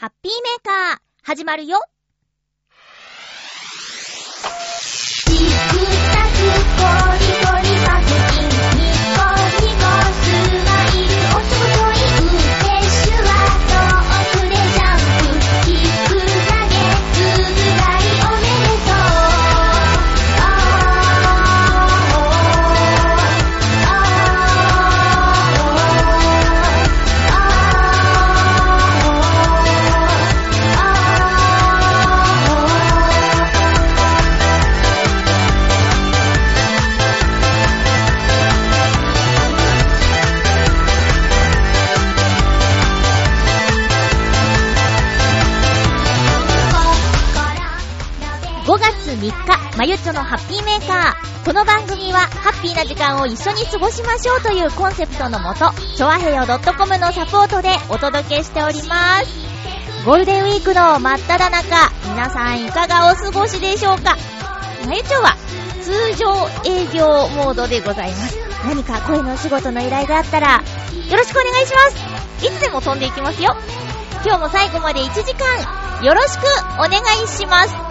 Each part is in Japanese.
ハッピーメーカー、始まるよ。月3日、まゆっちょのハッピーメーカー。この番組は、ハッピーな時間を一緒に過ごしましょうというコンセプトのもと、ちょわへよ .com のサポートでお届けしております。ゴールデンウィークの真っ只中、皆さんいかがお過ごしでしょうか？まゆっちょは、通常営業モードでございます。何か声のお仕事の依頼があったら、よろしくお願いします。いつでも飛んでいきますよ。今日も最後まで1時間、よろしくお願いします。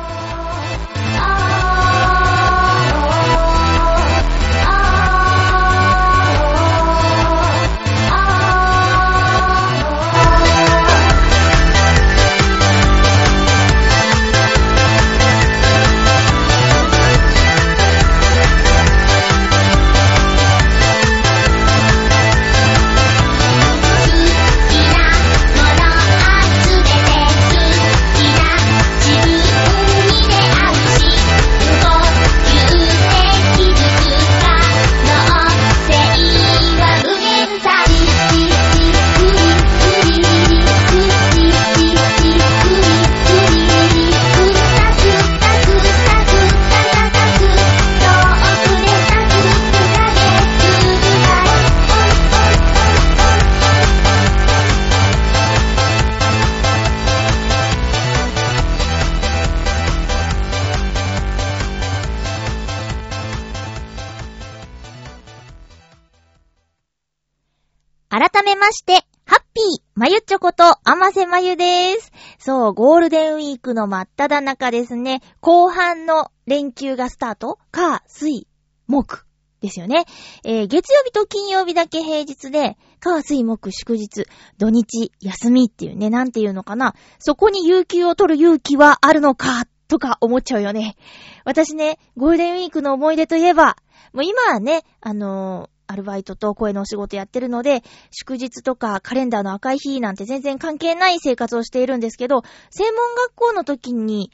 まして、ハッピー、まゆちょこと、あませまゆです。そう、ゴールデンウィークの真っ只中ですね。後半の連休がスタート火、水、木ですよね。えー月曜日と金曜日だけ平日で、火、水、木、祝日、土日、休みっていうね、なんていうのかな。そこに有給を取る勇気はあるのか、とか思っちゃうよね。私ね、ゴールデンウィークの思い出といえば、もう今はね、あのアルバイトと声のお仕事やってるので、祝日とかカレンダーの赤い日なんて全然関係ない生活をしているんですけど、専門学校の時に、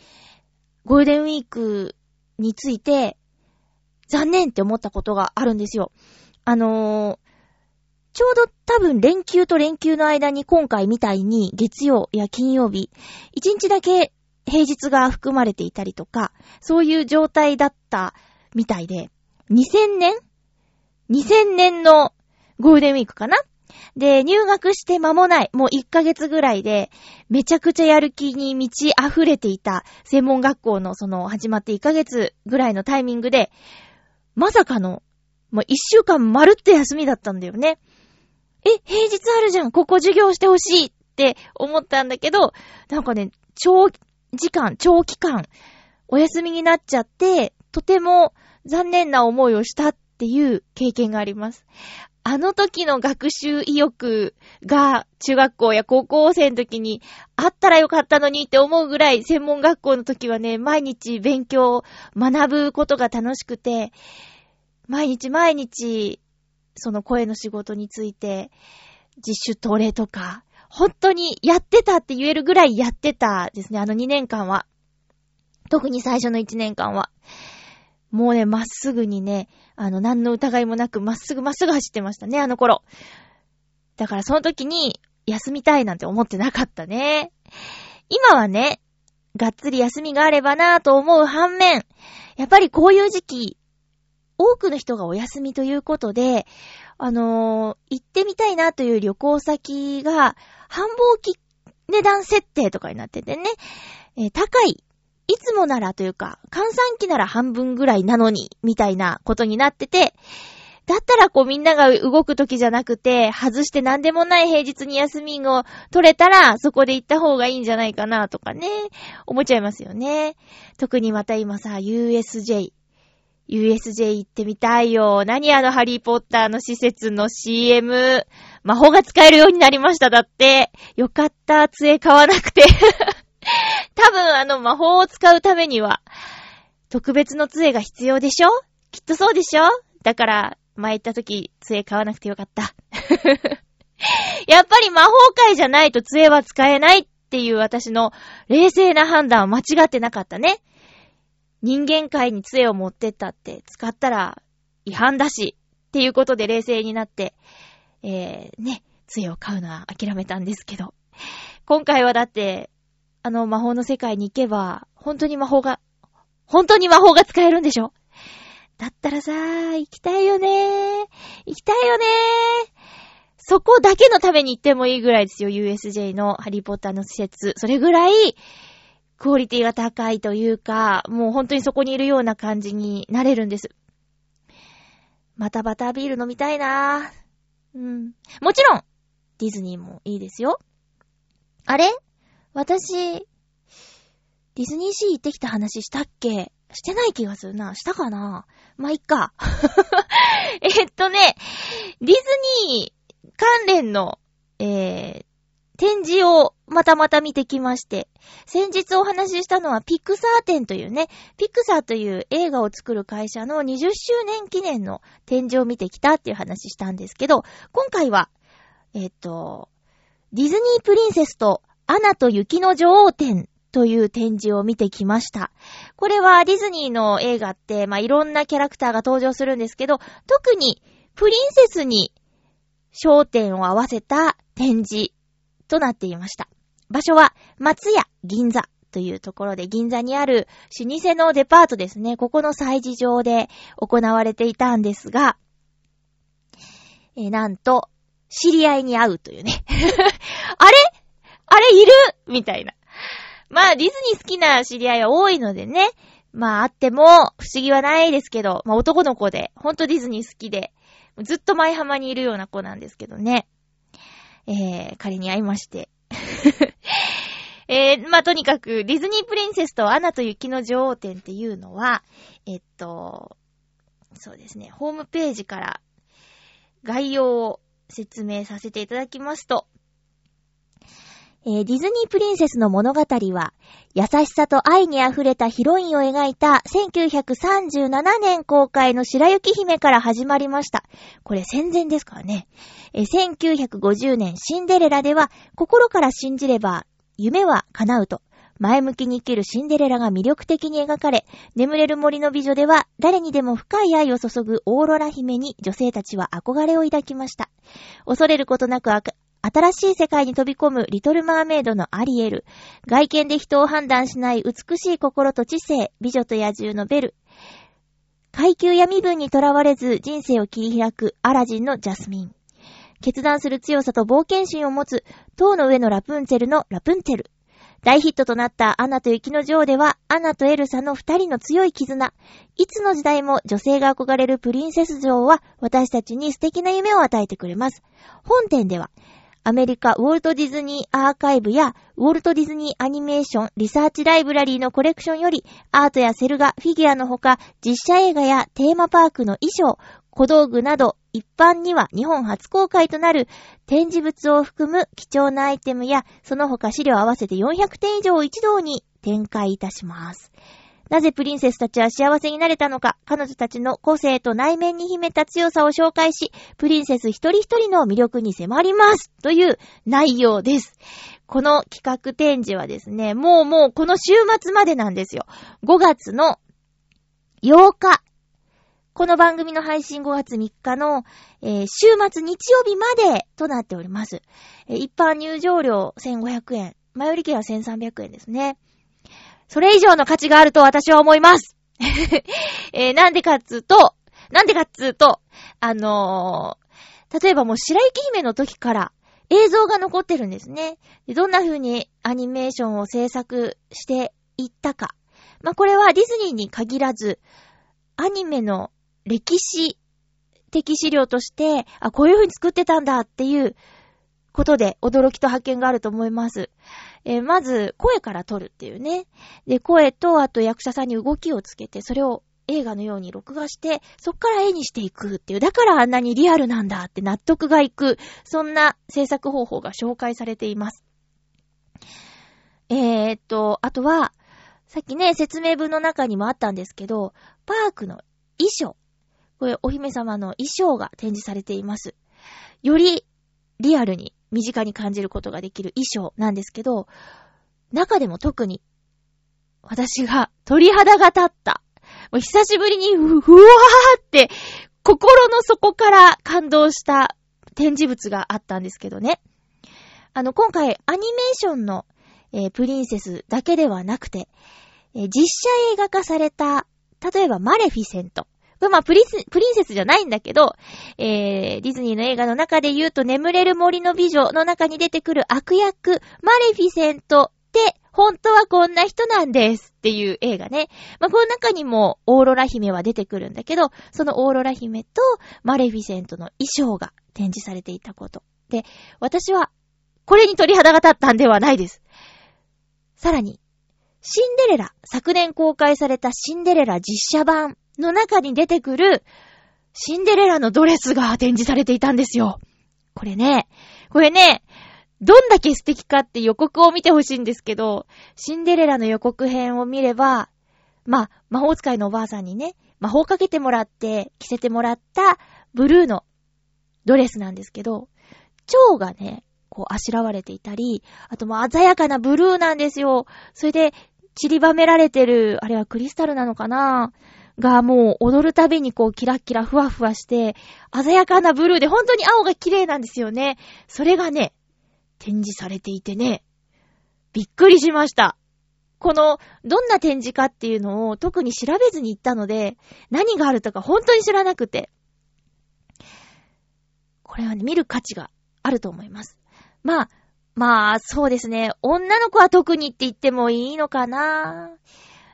ゴールデンウィークについて、残念って思ったことがあるんですよ。あのーちょうど多分連休と連休の間に今回みたいに月曜や金曜日、一日だけ平日が含まれていたりとか、そういう状態だったみたいで、2000年 ?2000 年のゴールデンウィークかな？で、入学して間もない、もう1ヶ月ぐらいで、めちゃくちゃやる気に満ち溢れていた専門学校のその始まって1ヶ月ぐらいのタイミングで、まさかの、もう1週間まるっと休みだったんだよね。え、平日あるじゃん、ここ授業してほしいって思ったんだけど、なんかね、長時間、長期間、お休みになっちゃって、とても残念な思いをしたっっていう経験があります。あの時の学習意欲が中学校や高校生の時にあったらよかったのにって思うぐらい専門学校の時はね、毎日勉強、学ぶことが楽しくて、毎日毎日その声の仕事について自主トレとか、本当にやってたって言えるぐらいやってたですね、あの2年間は。特に最初の1年間は。もうね、まっすぐにね、あの、何の疑いもなく、まっすぐまっすぐ走ってましたね、あの頃。だからその時に、休みたいなんて思ってなかったね。今はね、がっつり休みがあればなぁと思う反面、やっぱりこういう時期、多くの人がお休みということで、あのー行ってみたいなという旅行先が、繁忙期値段設定とかになっててね、えー高い、いつもならというか、換算期なら半分ぐらいなのに、みたいなことになってて、だったらこうみんなが動く時じゃなくて、外して何でもない平日に休みを取れたら、そこで行った方がいいんじゃないかなとかね、思っちゃいますよね。特にまた今さ、USJ。USJ 行ってみたいよ。何あのハリーポッターの施設の CM。魔法が使えるようになりました。だって。よかった。杖買わなくて。多分あの魔法を使うためには、特別の杖が必要でしょ？きっとそうでしょ？だから、前行った時、杖買わなくてよかった。やっぱり魔法界じゃないと杖は使えないっていう私の冷静な判断は間違ってなかったね。人間界に杖を持ってったって使ったら違反だしっていうことで冷静になって、えー、ね、杖を買うのは諦めたんですけど。今回はだって、あの魔法の世界に行けば、本当に魔法が、本当に魔法が使えるんでしょ？だったらさ、行きたいよねー。行きたいよねー。そこだけのために行ってもいいぐらいですよ、USJ のハリーポッターの施設。それぐらい、クオリティが高いというか、もう本当にそこにいるような感じになれるんです。またバタービール飲みたいなぁ。うん。もちろん、ディズニーもいいですよ。あれ？私、ディズニーシー行ってきた話したっけ？してない気がするな。したかな？まあ、いっか。えっとね、ディズニー関連の、えー、展示をまたまた見てきまして、先日お話ししたのはピクサー展というね、ピクサーという映画を作る会社の20周年記念の展示を見てきたっていう話したんですけど、今回は、えっと、ディズニープリンセスとアナと雪の女王展という展示を見てきました。これはディズニーの映画って、まあ、いろんなキャラクターが登場するんですけど、特にプリンセスに焦点を合わせた展示となっていました。場所は松屋銀座というところで銀座にある老舗のデパートですね。ここの催事場で行われていたんですが、え、なんと、知り合いに会うというね。あれ？あれいるみたいな。まあ、ディズニー好きな知り合いは多いのでね。まあ、あっても不思議はないですけど、まあ、男の子で、ほんとディズニー好きで、ずっと舞浜にいるような子なんですけどね。えー、彼に会いまして。えー、まあ、とにかく、ディズニープリンセスとアナと雪の女王展っていうのは、えっと、そうですね、ホームページから概要を説明させていただきますと、えー、ディズニープリンセスの物語は、優しさと愛に溢れたヒロインを描いた1937年公開の白雪姫から始まりました。これ戦前ですからね。えー、1950年シンデレラでは、心から信じれば夢は叶うと、前向きに生きるシンデレラが魅力的に描かれ、眠れる森の美女では誰にでも深い愛を注ぐオーロラ姫に女性たちは憧れを抱きました。恐れることなく新しい世界に飛び込むリトルマーメイドのアリエル、外見で人を判断しない美しい心と知性、美女と野獣のベル、階級や身分にとらわれず人生を切り開くアラジンのジャスミン、決断する強さと冒険心を持つ塔の上のラプンツェルのラプンツェル、大ヒットとなったアナと雪の女王では、アナとエルサの二人の強い絆。いつの時代も女性が憧れるプリンセス女王は、私たちに素敵な夢を与えてくれます。本店では、アメリカウォルトディズニーアーカイブやウォルトディズニーアニメーションリサーチライブラリーのコレクションよりアートやセル画、フィギュアのほか実写映画やテーマパークの衣装、小道具など一般には日本初公開となる展示物を含む貴重なアイテムやその他資料合わせて400点以上を一堂に展開いたします。なぜプリンセスたちは幸せになれたのか、彼女たちの個性と内面に秘めた強さを紹介し、プリンセス一人一人の魅力に迫りますという内容です。この企画展示はですね、もうもうこの週末までなんですよ。5月の8日。この番組の配信5月3日の、えー、週末日曜日までとなっております。えー、一般入場料1500円。前売り券は1300円ですね。それ以上の価値があると私は思います。えー、なんでかっつうと、なんでかっつうと、あのー、例えばもう白雪姫の時から映像が残ってるんですね。どんな風にアニメーションを制作していったか。まあ、これはディズニーに限らず、アニメの歴史的資料として、あ、こういう風に作ってたんだっていうことで驚きと発見があると思います。えーまず、声から撮るっていうね。で、声と、あと役者さんに動きをつけて、それを映画のように録画して、そっから絵にしていくっていう、だからあんなにリアルなんだって納得がいく、そんな制作方法が紹介されています。えーっと、あとは、さっきね、説明文の中にもあったんですけど、パークの衣装。これ、お姫様の衣装が展示されています。よりリアルに身近に感じることができる衣装なんですけど、中でも特に私が鳥肌が立った。もう久しぶりにふ、ふわーって心の底から感動した展示物があったんですけどね。あの、今回アニメーションの、えープリンセスだけではなくて、えー実写映画化された、例えばマレフィセント。まあプリンス、プリンセスじゃないんだけど、えー、ディズニーの映画の中で言うと眠れる森の美女の中に出てくる悪役、マレフィセントって、本当はこんな人なんですっていう映画ね。まあ、この中にもオーロラ姫は出てくるんだけど、そのオーロラ姫とマレフィセントの衣装が展示されていたこと。で、私はこれに鳥肌が立ったんではないです。さらに、シンデレラ、昨年公開されたシンデレラ実写版の中に出てくるシンデレラのドレスが展示されていたんですよ。これね、これね、どんだけ素敵かって予告を見てほしいんですけど、シンデレラの予告編を見れば、まあ、魔法使いのおばあさんにね、魔法かけてもらって、着せてもらったブルーのドレスなんですけど、蝶がね、こうあしらわれていたり、あともう鮮やかなブルーなんですよ。それで散りばめられてる、あれはクリスタルなのかな？がもう踊るたびにこうキラキラふわふわして、鮮やかなブルーで本当に青が綺麗なんですよね。それがね、展示されていてね、びっくりしました。この、どんな展示かっていうのを特に調べずに行ったので、何があるとか本当に知らなくて。これはね、見る価値があると思います。まあ、まあ、そうですね。女の子は特にって言ってもいいのかな。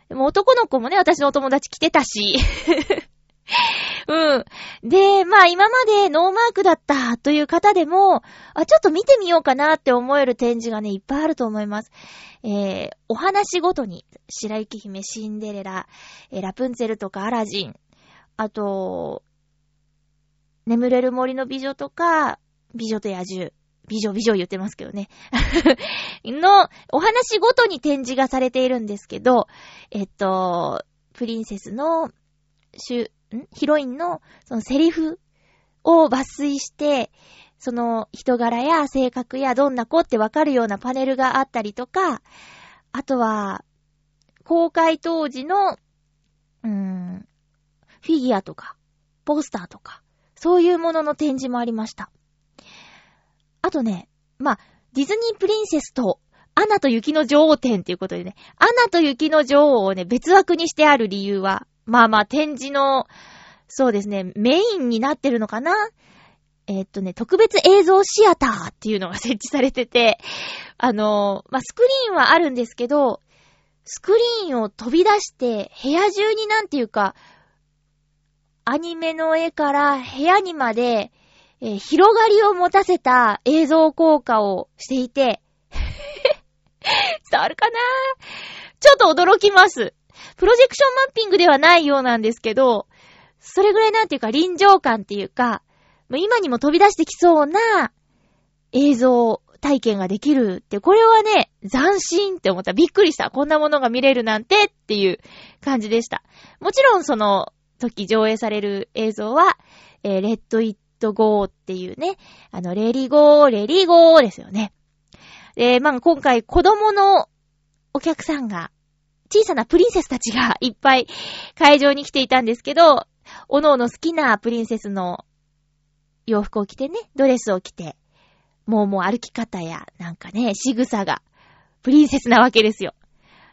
でも男の子もね、私のお友達来てたし。うん。で、まあ今までノーマークだったという方でも、あ、ちょっと見てみようかなって思える展示がね、いっぱいあると思います。えー、お話ごとに、白雪姫、シンデレラ、えーラプンツェルとかアラジン、あと、眠れる森の美女とか、美女と野獣、美女美女言ってますけどね。の、お話ごとに展示がされているんですけど、えっと、プリンセスの、しゅ、ん？ヒロインの、そのセリフを抜粋して、その人柄や性格やどんな子ってわかるようなパネルがあったりとか、あとは、公開当時の、うーん、フィギュアとか、ポスターとか、そういうものの展示もありました。あとね、まあ、ディズニープリンセスと、アナと雪の女王展っていうことでね、アナと雪の女王をね、別枠にしてある理由は、まあまあ展示の、そうですね、メインになってるのかな？えーっとね、特別映像シアターっていうのが設置されてて、あのーまあ、スクリーンはあるんですけど、スクリーンを飛び出して、部屋中になんていうか、アニメの絵から部屋にまで、えー広がりを持たせた映像効果をしていて、伝わるかな？ちょっと驚きます。プロジェクションマッピングではないようなんですけど、それぐらいなんていうか臨場感っていうか、今にも飛び出してきそうな映像体験ができるって、これはね、斬新って思った。びっくりした。こんなものが見れるなんてっていう感じでした。もちろんその時上映される映像は、えーレッド・イット・ゴーっていうね、あの、レリゴー、レリゴーですよね。で、まあ、今回子供のお客さんが、小さなプリンセスたちがいっぱい会場に来ていたんですけど、おのおの好きなプリンセスの洋服を着てね、ドレスを着て、もうもう歩き方や、なんかね、仕草が、プリンセスなわけですよ。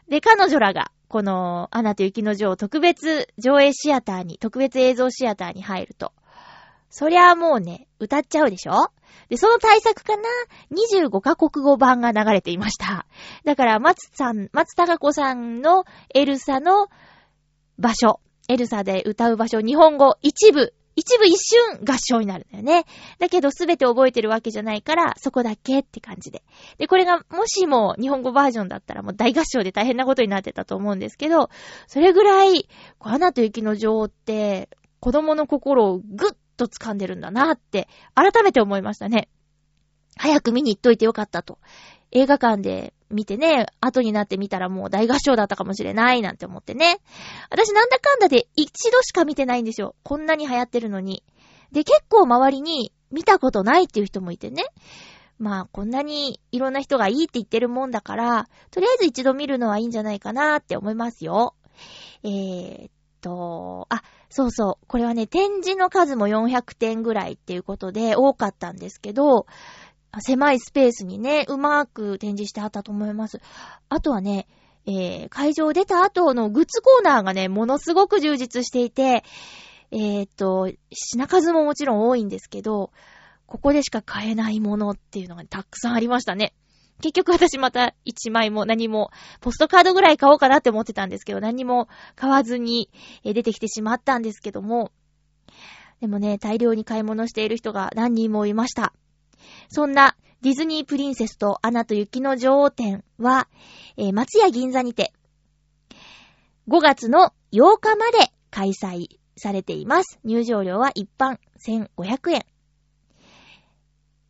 で、彼女らが、この、アナと雪の女王特別上映シアターに、特別映像シアターに入ると、そりゃもうね、歌っちゃうでしょ？で、その対策かな ?25 カ国語版が流れていました。だから、松さん、松たか子さんのエルサの場所、エルサで歌う場所、日本語一部一部一瞬合唱になるんだよね。だけどすべて覚えてるわけじゃないから、そこだけって感じで。で、これがもしも日本語バージョンだったらもう大合唱で大変なことになってたと思うんですけど、それぐらい、アナと雪の女王って子供の心をぐっと掴んでるんだなって改めて思いましたね。早く見に行っといてよかったと。映画館で見てね、後になってみたらもう大合唱だったかもしれないなんて思ってね。私なんだかんだで一度しか見てないんですよ。こんなに流行ってるのに。で、結構周りに見たことないっていう人もいてね。まあ、こんなにいろんな人がいいって言ってるもんだから、とりあえず一度見るのはいいんじゃないかなって思いますよ。えー、と、あ、そうそう。これはね、展示の数も400点ぐらいっていうことで多かったんですけど、狭いスペースにね、うまく展示してあったと思います。あとはね、えー、会場出た後のグッズコーナーがね、ものすごく充実していて、えー、っと、品数ももちろん多いんですけど、ここでしか買えないものっていうのがたくさんありましたね。結局私また1枚も何も、ポストカードぐらい買おうかなって思ってたんですけど、何も買わずに出てきてしまったんですけども、でもね、大量に買い物している人が何人もいました。そんなディズニープリンセスとアナと雪の女王展は、えー、松屋銀座にて、5月の8日まで開催されています。入場料は一般1500円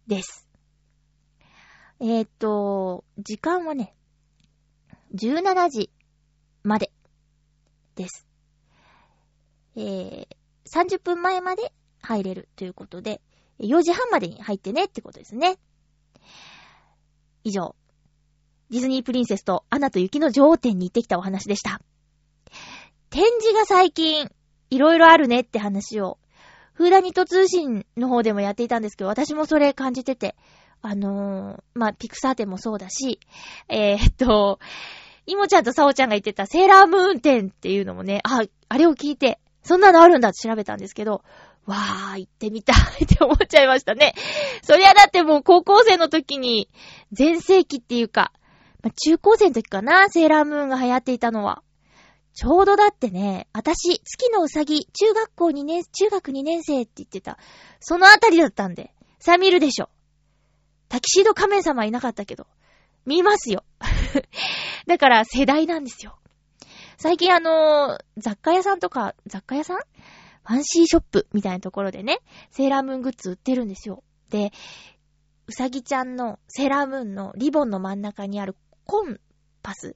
です。えー、っと、時間はね、17時までです。えー、30分前まで入れるということで、4時半までに入ってねってことですね。以上、ディズニープリンセスとアナと雪の女王展に行ってきたお話でした。展示が最近、いろいろあるねって話を、フーダニット通信の方でもやっていたんですけど、私もそれ感じてて、あのー、まあ、ピクサー展もそうだし、えー、っと、イモちゃんとサオちゃんが言ってたセーラームーン展っていうのもね、あ、あれを聞いて、そんなのあるんだって調べたんですけど、わー、行ってみたいって思っちゃいましたね。そりゃだってもう高校生の時に、全盛期っていうか、まあ、中高生の時かな、セーラームーンが流行っていたのは。ちょうどだってね、私、月のうさぎ、中学校2年、中学2年生って言ってた。そのあたりだったんで。さあ見るでしょ。タキシード仮面様いなかったけど。見ますよ。だから世代なんですよ。最近あのー、雑貨屋さんとか、雑貨屋さん？ファンシーショップみたいなところでね、セーラームーングッズ売ってるんですよ。で、うさぎちゃんのセーラームーンのリボンの真ん中にあるコンパス？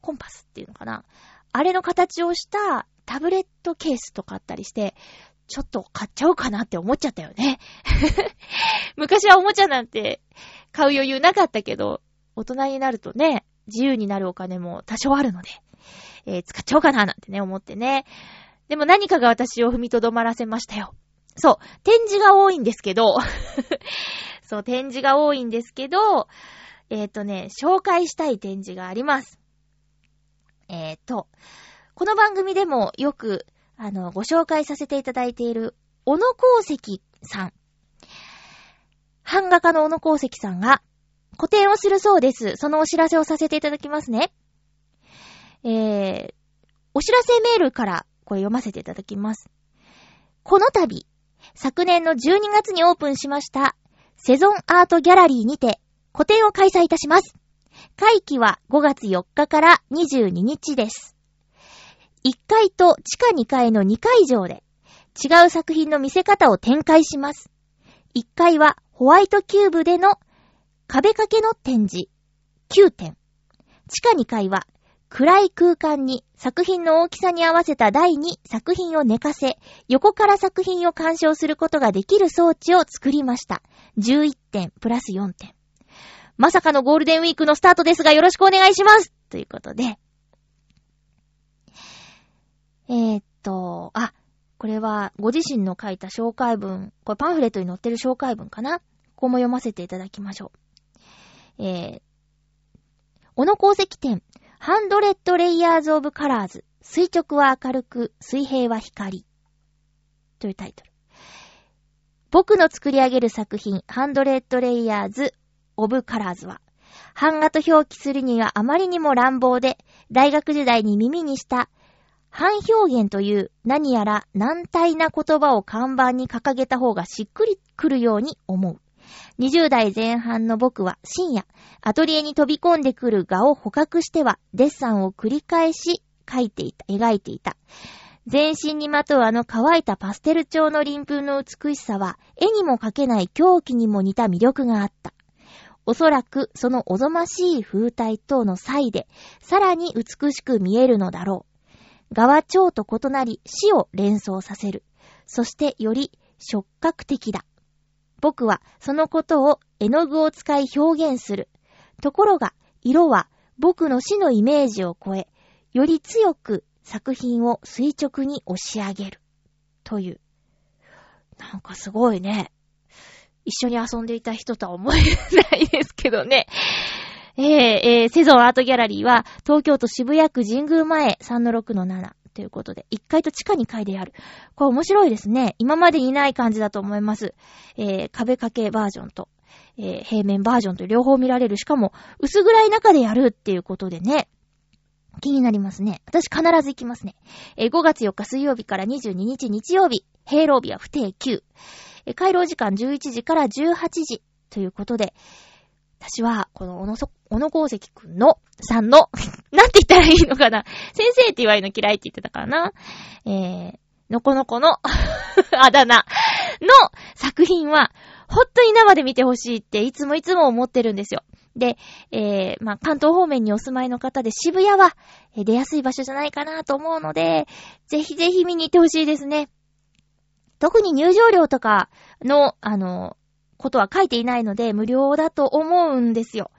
コンパスっていうのかな？あれの形をしたタブレットケースとかあったりして、ちょっと買っちゃおうかなって思っちゃったよね。昔はおもちゃなんて買う余裕なかったけど、大人になるとね、自由になるお金も多少あるので、えー、使っちゃおうかななんてね、思ってね。でも何かが私を踏みとどまらせましたよ。そう、展示が多いんですけど、そう、展示が多いんですけど、えっ、ー、とね、紹介したい展示があります。えっ、ー、と、この番組でもよく、あの、ご紹介させていただいている、小野功石さん。版画家の小野功石さんが、個展をするそうです。そのお知らせをさせていただきますね。えー、お知らせメールからこれ読ませていただきます。この度、昨年の12月にオープンしました、セゾンアートギャラリーにて、個展を開催いたします。会期は5月4日から22日です。1階と地下2階の2会場で、違う作品の見せ方を展開します。1階はホワイトキューブでの壁掛けの展示、9点。地下2階は暗い空間に作品の大きさに合わせた台に作品を寝かせ、横から作品を鑑賞することができる装置を作りました。11点、プラス4点。まさかのゴールデンウィークのスタートですがよろしくお願いしますということで。えー、っと、あ、これはご自身の書いた紹介文、これパンフレットに載ってる紹介文かな？ここも読ませていただきましょう。えー、小野功石店、ハンドレッドレイヤーズオブカラーズ。垂直は明るく、水平は光。というタイトル。僕の作り上げる作品、ハンドレッドレイヤーズオブカラーズは、版画と表記するにはあまりにも乱暴で、大学時代に耳にした反表現という何やら難体な言葉を看板に掲げた方がしっくりくるように思う。20代前半の僕は深夜、アトリエに飛び込んでくる画を捕獲してはデッサンを繰り返し描いていた、描いていた。全身にまとうあの乾いたパステル調の鱗粉の美しさは絵にも描けない狂気にも似た魅力があった。おそらくそのおぞましい風体等の際で、さらに美しく見えるのだろう。画は蝶と異なり死を連想させる。そしてより触覚的だ。僕はそのことを絵の具を使い表現する。ところが、色は僕の死のイメージを超え、より強く作品を垂直に押し上げる。という。なんかすごいね。一緒に遊んでいた人とは思えないですけどね。えー、えー、セゾンアートギャラリーは、東京都渋谷区神宮前3-6-7ということで、1階と地下2階でやる。これ面白いですね。今までにない感じだと思います。えー、壁掛けバージョンと、えー、平面バージョンと両方見られる。しかも、薄暗い中でやるっていうことでね。気になりますね。私必ず行きますね。えー、5月4日水曜日から22日日曜日、平老日は不定休。えー、回廊時間11時から18時ということで、私は、この、小野そ、小野功石くんの、さんの、なんて言ったらいいのかな？先生って言われるの嫌いって言ってたからな。えー、のこのこの あだ名の作品は、ほんとに生で見てほしいっていつもいつも思ってるんですよ。で、えー、まあ、関東方面にお住まいの方で渋谷は、え出やすい場所じゃないかなと思うので、ぜひぜひ見に行ってほしいですね。特に入場料とかの、あの、ことは書いていないので、無料だと思うんですよ。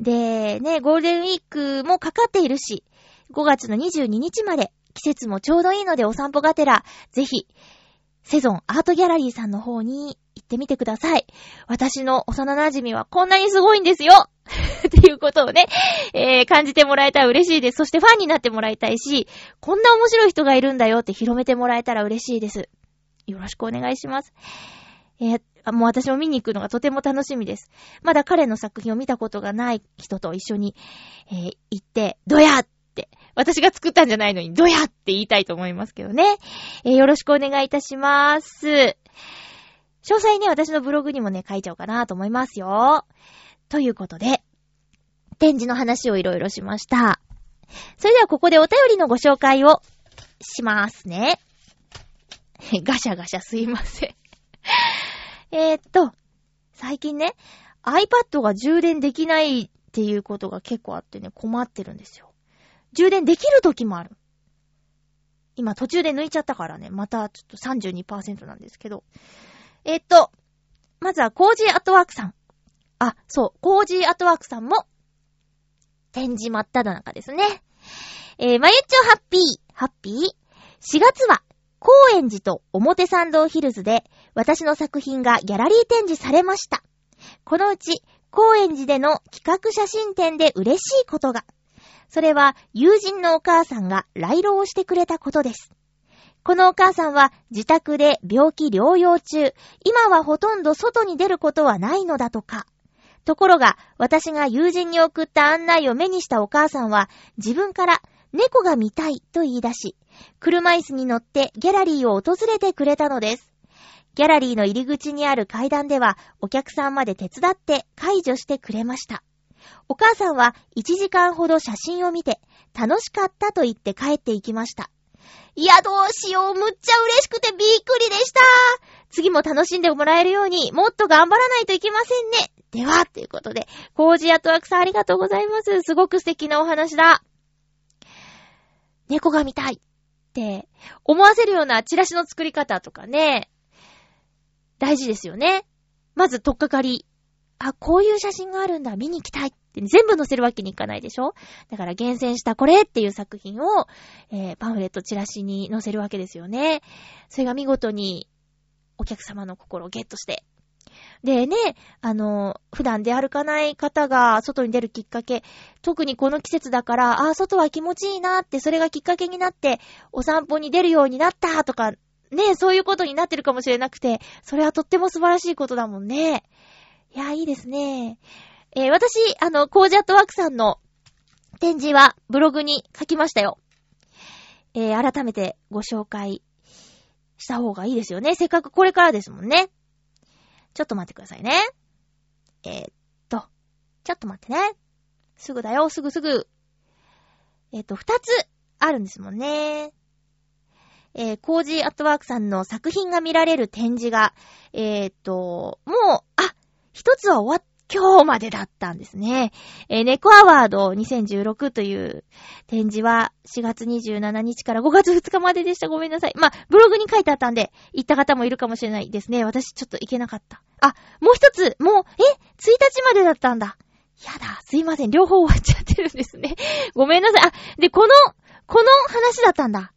で、ね、ゴールデンウィークもかかっているし、5月の22日まで季節もちょうどいいのでお散歩がてら、ぜひ、セゾンアートギャラリーさんの方に行ってみてください。私の幼馴染はこんなにすごいんですよ っていうことをね、えー、感じてもらえたら嬉しいです。そしてファンになってもらいたいし、こんな面白い人がいるんだよって広めてもらえたら嬉しいです。よろしくお願いします。えー、もう私も見に行くのがとても楽しみです。まだ彼の作品を見たことがない人と一緒に、えー、行って、どやって、私が作ったんじゃないのに、どやって言いたいと思いますけどね。えー、よろしくお願いいたします。詳細ね、私のブログにもね、書いちゃおうかなと思いますよ。ということで、展示の話をいろいろしました。それではここでお便りのご紹介をしますね。ガシャガシャすいませんえー、っと、最近ね、iPad が充電できないっていうことが結構あってね、困ってるんですよ。充電できる時もある。今途中で抜いちゃったからね、またちょっと32%なんですけど。えー、っと、まずはコージーアットワークさん。あ、そう、コージーアットワークさんも、展示真っ只中ですね。えー、まゆっちょハッピー、ハッピー ?4 月は、高円寺と表参道ヒルズで私の作品がギャラリー展示されました。このうち、高円寺での企画写真展で嬉しいことが。それは友人のお母さんが来廊をしてくれたことです。このお母さんは自宅で病気療養中、今はほとんど外に出ることはないのだとか。ところが、私が友人に送った案内を目にしたお母さんは、自分から猫が見たいと言い出し、車椅子に乗ってギャラリーを訪れてくれたのです。ギャラリーの入り口にある階段では、お客さんまで手伝って解除してくれました。お母さんは1時間ほど写真を見て、楽しかったと言って帰っていきました。いや、どうしよう、むっちゃ嬉しくてびっくりでした。次も楽しんでもらえるように、もっと頑張らないといけませんね。では、ということで、コージアトワクさんありがとうございます。すごく素敵なお話だ。猫が見たいって思わせるようなチラシの作り方とかね、大事ですよね。まず、とっかかり。あ、こういう写真があるんだ、見に行きたいって全部載せるわけにいかないでしょだから厳選したこれっていう作品を、えー、パンフレットチラシに載せるわけですよね。それが見事にお客様の心をゲットしてでね、あの、普段出歩かない方が外に出るきっかけ、特にこの季節だから、ああ、外は気持ちいいなって、それがきっかけになって、お散歩に出るようになったとか、ね、そういうことになってるかもしれなくて、それはとっても素晴らしいことだもんね。いや、いいですね。えー、私、あの、コージャットワークさんの展示はブログに書きましたよ。えー、改めてご紹介した方がいいですよね。せっかくこれからですもんね。ちょっと待ってくださいね。えー、っと、ちょっと待ってね。すぐだよ、すぐすぐ。えー、っと、二つあるんですもんね。えー、コージーアットワークさんの作品が見られる展示が、えー、っと、もう、あ、一つは終わっ今日までだったんですね。えー、猫アワード2016という展示は4月27日から5月2日まででした。ごめんなさい。まあ、ブログに書いてあったんで、行った方もいるかもしれないですね。私ちょっと行けなかった。あ、もう一つ、もう、え ?1 日までだったんだ。やだ、すいません。両方終わっちゃってるんですね。ごめんなさい。あ、で、この、この話だったんだ。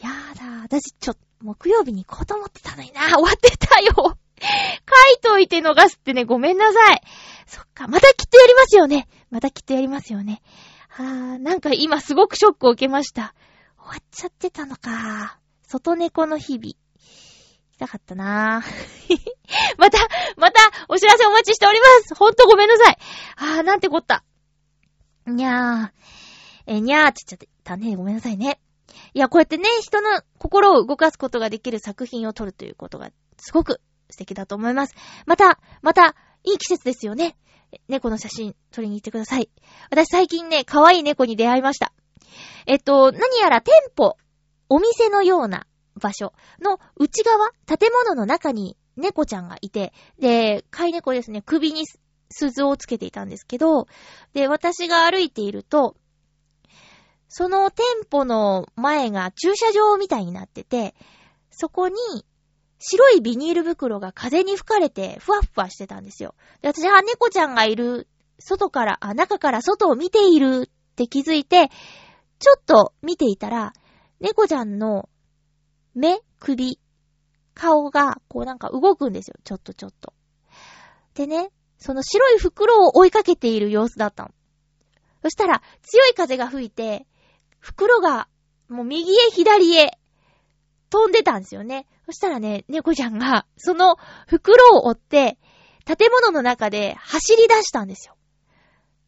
やだ、私ちょ、木曜日に行こうと思ってたのにな。終わってたよ。書いといて逃すってね、ごめんなさい。そっか、またきっとやりますよね。またきっとやりますよね。はぁ、なんか今すごくショックを受けました。終わっちゃってたのか。外猫の日々。行きたかったなぁ。また、また、お知らせお待ちしております。ほんとごめんなさい。あー、なんてこった。にゃー。えにゃーって言っちゃったね。ごめんなさいね。いや、こうやってね、人の心を動かすことができる作品を撮るということが、すごく素敵だと思います。また、また、いい季節ですよね。猫の写真撮りに行ってください。私最近ね、可愛い猫に出会いました。えっと、何やら店舗、お店のような場所の内側、建物の中に猫ちゃんがいて、で、飼い猫ですね、首に鈴をつけていたんですけど、で、私が歩いていると、その店舗の前が駐車場みたいになってて、そこに白いビニール袋が風に吹かれてふわふわしてたんですよ。で、私は猫ちゃんがいる、外から、あ、中から外を見ているって気づいて、ちょっと見ていたら、猫ちゃんの目、首、顔が、こうなんか動くんですよ。ちょっとちょっと。でね、その白い袋を追いかけている様子だったの。そしたら、強い風が吹いて、袋が、もう右へ左へ、飛んでたんですよね。そしたらね、猫ちゃんが、その袋を追って、建物の中で走り出したんですよ。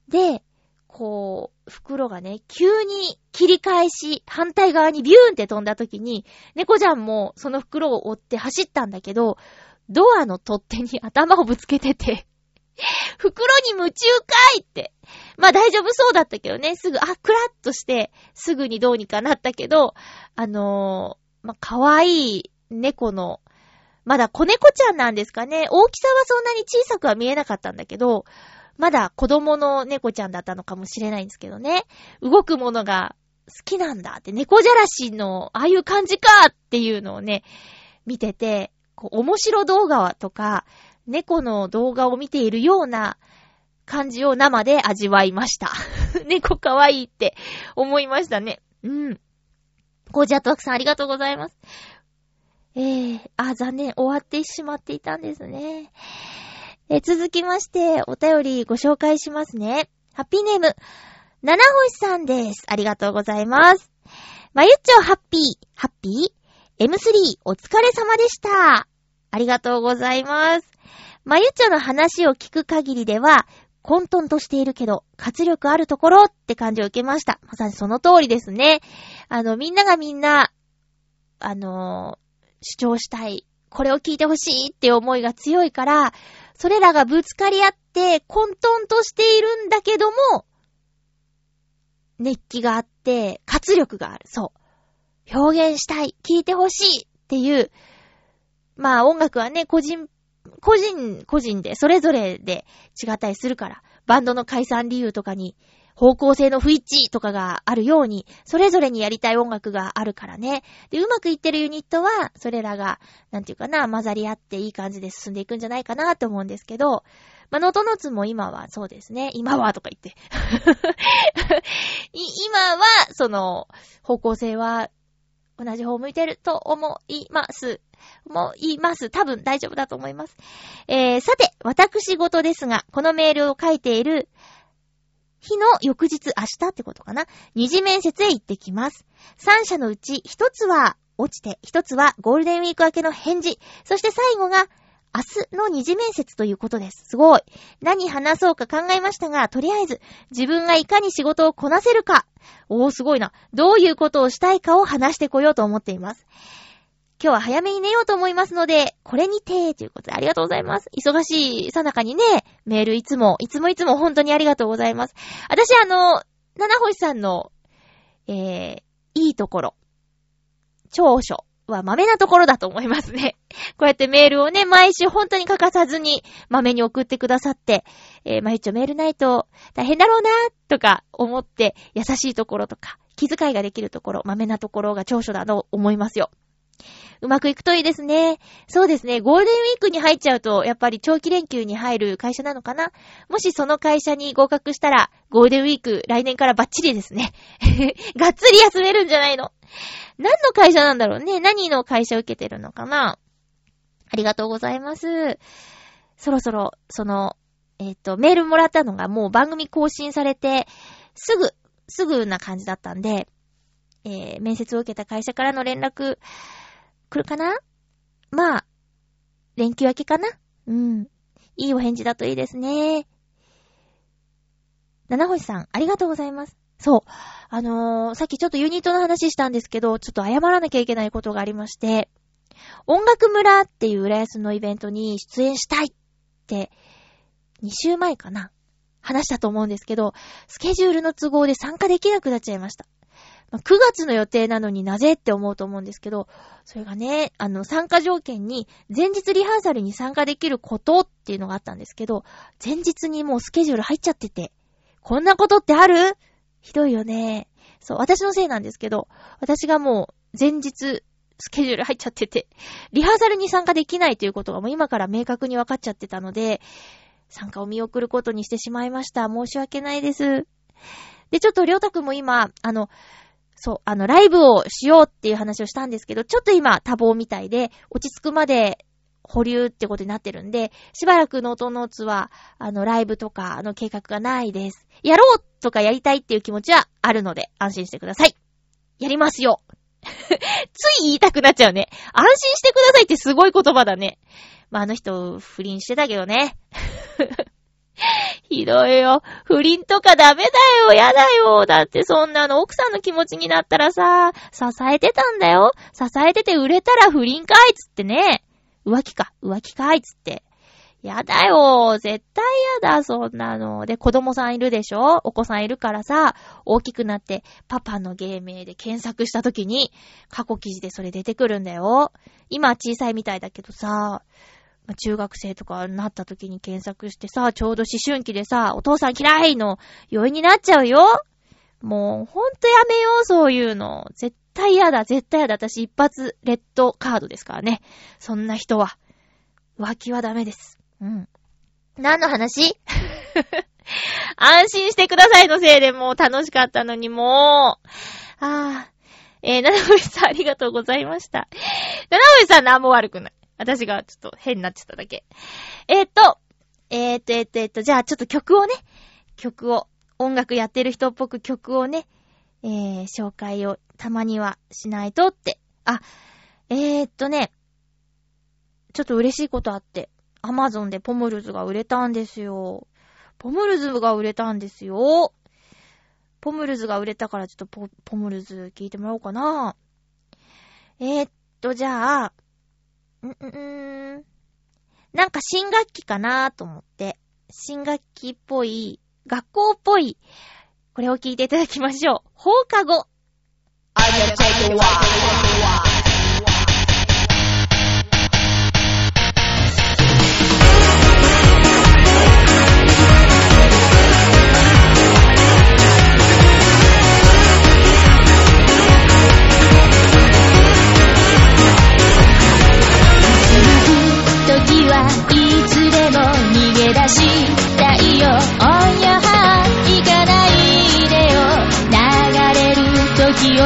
で、こう、袋がね、急に切り返し、反対側にビューンって飛んだ時に、猫ちゃんもその袋を追って走ったんだけど、ドアの取っ手に頭をぶつけてて 袋に夢中かいって。まあ大丈夫そうだったけどね、すぐ、あ、クラッとして、すぐにどうにかなったけど、あのー、まあ可愛い猫の、まだ子猫ちゃんなんですかね。大きさはそんなに小さくは見えなかったんだけど、まだ子供の猫ちゃんだったのかもしれないんですけどね。動くものが好きなんだって、猫じゃらしのああいう感じかっていうのをね、見てて、こう、面白動画とか、猫の動画を見ているような感じを生で味わいました。猫かわいいって思いましたね。うん。コージアットワークさんありがとうございます。えー、あ、残念、終わってしまっていたんですね。え続きまして、お便りご紹介しますね。ハッピーネーム、七星さんです。ありがとうございます。まゆっちょハッピー、ハッピー ?M3 お疲れ様でした。ありがとうございます。まゆっちょの話を聞く限りでは、混沌としているけど、活力あるところって感じを受けました。まさにその通りですね。あの、みんながみんな、あの主張したい。これを聞いてほしいって思いが強いから、それらがぶつかり合って混沌としているんだけども、熱気があって、活力がある。そう。表現したい。聞いてほしいっていう、まあ音楽はね、個人、個人、個人で、それぞれで違ったりするから、バンドの解散理由とかに方向性の不一致とかがあるように、それぞれにやりたい音楽があるからね。で、うまくいってるユニットは、それらが、なんていうかな、混ざり合っていい感じで進んでいくんじゃないかなって思うんですけど、まあ、ノトノツも今はそうですね。今はとか言って。今は、その、方向性は同じ方向いてると思います。思います。多分大丈夫だと思います。えー、さて、私事ですが、このメールを書いている、日の翌日明日ってことかな？二次面接へ行ってきます。三社のうち一つは落ちて、一つはゴールデンウィーク明けの返事。そして最後が明日の二次面接ということです。すごい。何話そうか考えましたが、とりあえず、自分がいかに仕事をこなせるか。おー、すごいな。どういうことをしたいかを話してこようと思っています。今日は早めに寝ようと思いますので、これにて、ということでありがとうございます。忙しいさなかにね、メールいつも、いつもいつも本当にありがとうございます。私あの、七星さんの、えー、いいところ、長所は豆なところだと思いますね。こうやってメールをね、毎週本当に欠かさずに豆に送ってくださって、えー、まゆっちょメールないと大変だろうな、とか思って優しいところとか、気遣いができるところ、豆なところが長所だと思いますよ。うまくいくといいですね。そうですね。ゴールデンウィークに入っちゃうと、やっぱり長期連休に入る会社なのかなもしその会社に合格したら、ゴールデンウィーク来年からバッチリですね。がっつり休めるんじゃないの何の会社なんだろうね何の会社受けてるのかなありがとうございます。そろそろ、その、えっ、と、メールもらったのがもう番組更新されて、すぐ、すぐな感じだったんで、えー、面接を受けた会社からの連絡、来るかな？まあ、連休明けかな？うん。いいお返事だといいですね。七星さん、ありがとうございます。そう。あのー、さっきちょっとユニットの話したんですけど、ちょっと謝らなきゃいけないことがありまして、音楽村っていう浦安のイベントに出演したいって、2週前かな？話したと思うんですけど、スケジュールの都合で参加できなくなっちゃいました。まあ9月の予定なのになぜって思うと思うんですけど、それがね、あの、参加条件に、前日リハーサルに参加できることっていうのがあったんですけど、前日にもうスケジュール入っちゃってて、こんなことってある？ひどいよね。そう、私のせいなんですけど、私がもう前日、スケジュール入っちゃってて、リハーサルに参加できないということがもう今から明確に分かっちゃってたので、参加を見送ることにしてしまいました。申し訳ないです。で、ちょっとりょうたくんも今、あの、そう、あの、ライブをしようっていう話をしたんですけど、ちょっと今多忙みたいで、落ち着くまで保留ってことになってるんで、しばらくノートノーツは、あの、ライブとかの計画がないです。やろうとかやりたいっていう気持ちはあるので、安心してください。やりますよ つい言いたくなっちゃうね。安心してくださいってすごい言葉だね。まあ、あの人、不倫してたけどね。ひどいよ。不倫とかダメだよ。やだよ。だってそんなの奥さんの気持ちになったらさ、支えてたんだよ。支えてて売れたら不倫かいつってね。浮気か。浮気かいつって。やだよ。絶対やだ。そんなの。で、子供さんいるでしょ？お子さんいるからさ、大きくなって、パパの芸名で検索した時に、過去記事でそれ出てくるんだよ。今は小さいみたいだけどさ、中学生とかになった時に検索してさ、ちょうど思春期でさ、お父さん嫌いの要因になっちゃうよ。もう、ほんとやめよう、そういうの。絶対やだ、絶対やだ。私一発レッドカードですからね。そんな人は。浮気はダメです。うん。何の話？安心してくださいのせいでもう楽しかったのにもう。ああ。えー、七星さんありがとうございました。七星さん何も悪くない。私がちょっと変になっちゃっただけ。えー、っと、えー、っと、えー、っと、え、っと、じゃあちょっと曲をね、曲を、音楽やってる人っぽく曲をね、えー、紹介をたまにはしないとって。あ、えー、っとね、ちょっと嬉しいことあって、アマゾンでポムルズが売れたんですよ。ポムルズが売れたんですよ。ポムルズが売れたからちょっとポポムルズ聞いてもらおうかな。えー、っと、じゃあ、んんんなんか新学期かなと思って、新学期っぽい、学校っぽい、これを聞いていただきましょう。放課後。I can take a walk.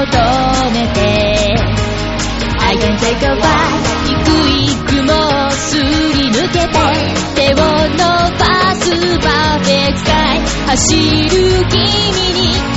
止めて。I can take a ride 幾いくもすり抜けて。手を伸ばすパーフェクトスカイ走る君に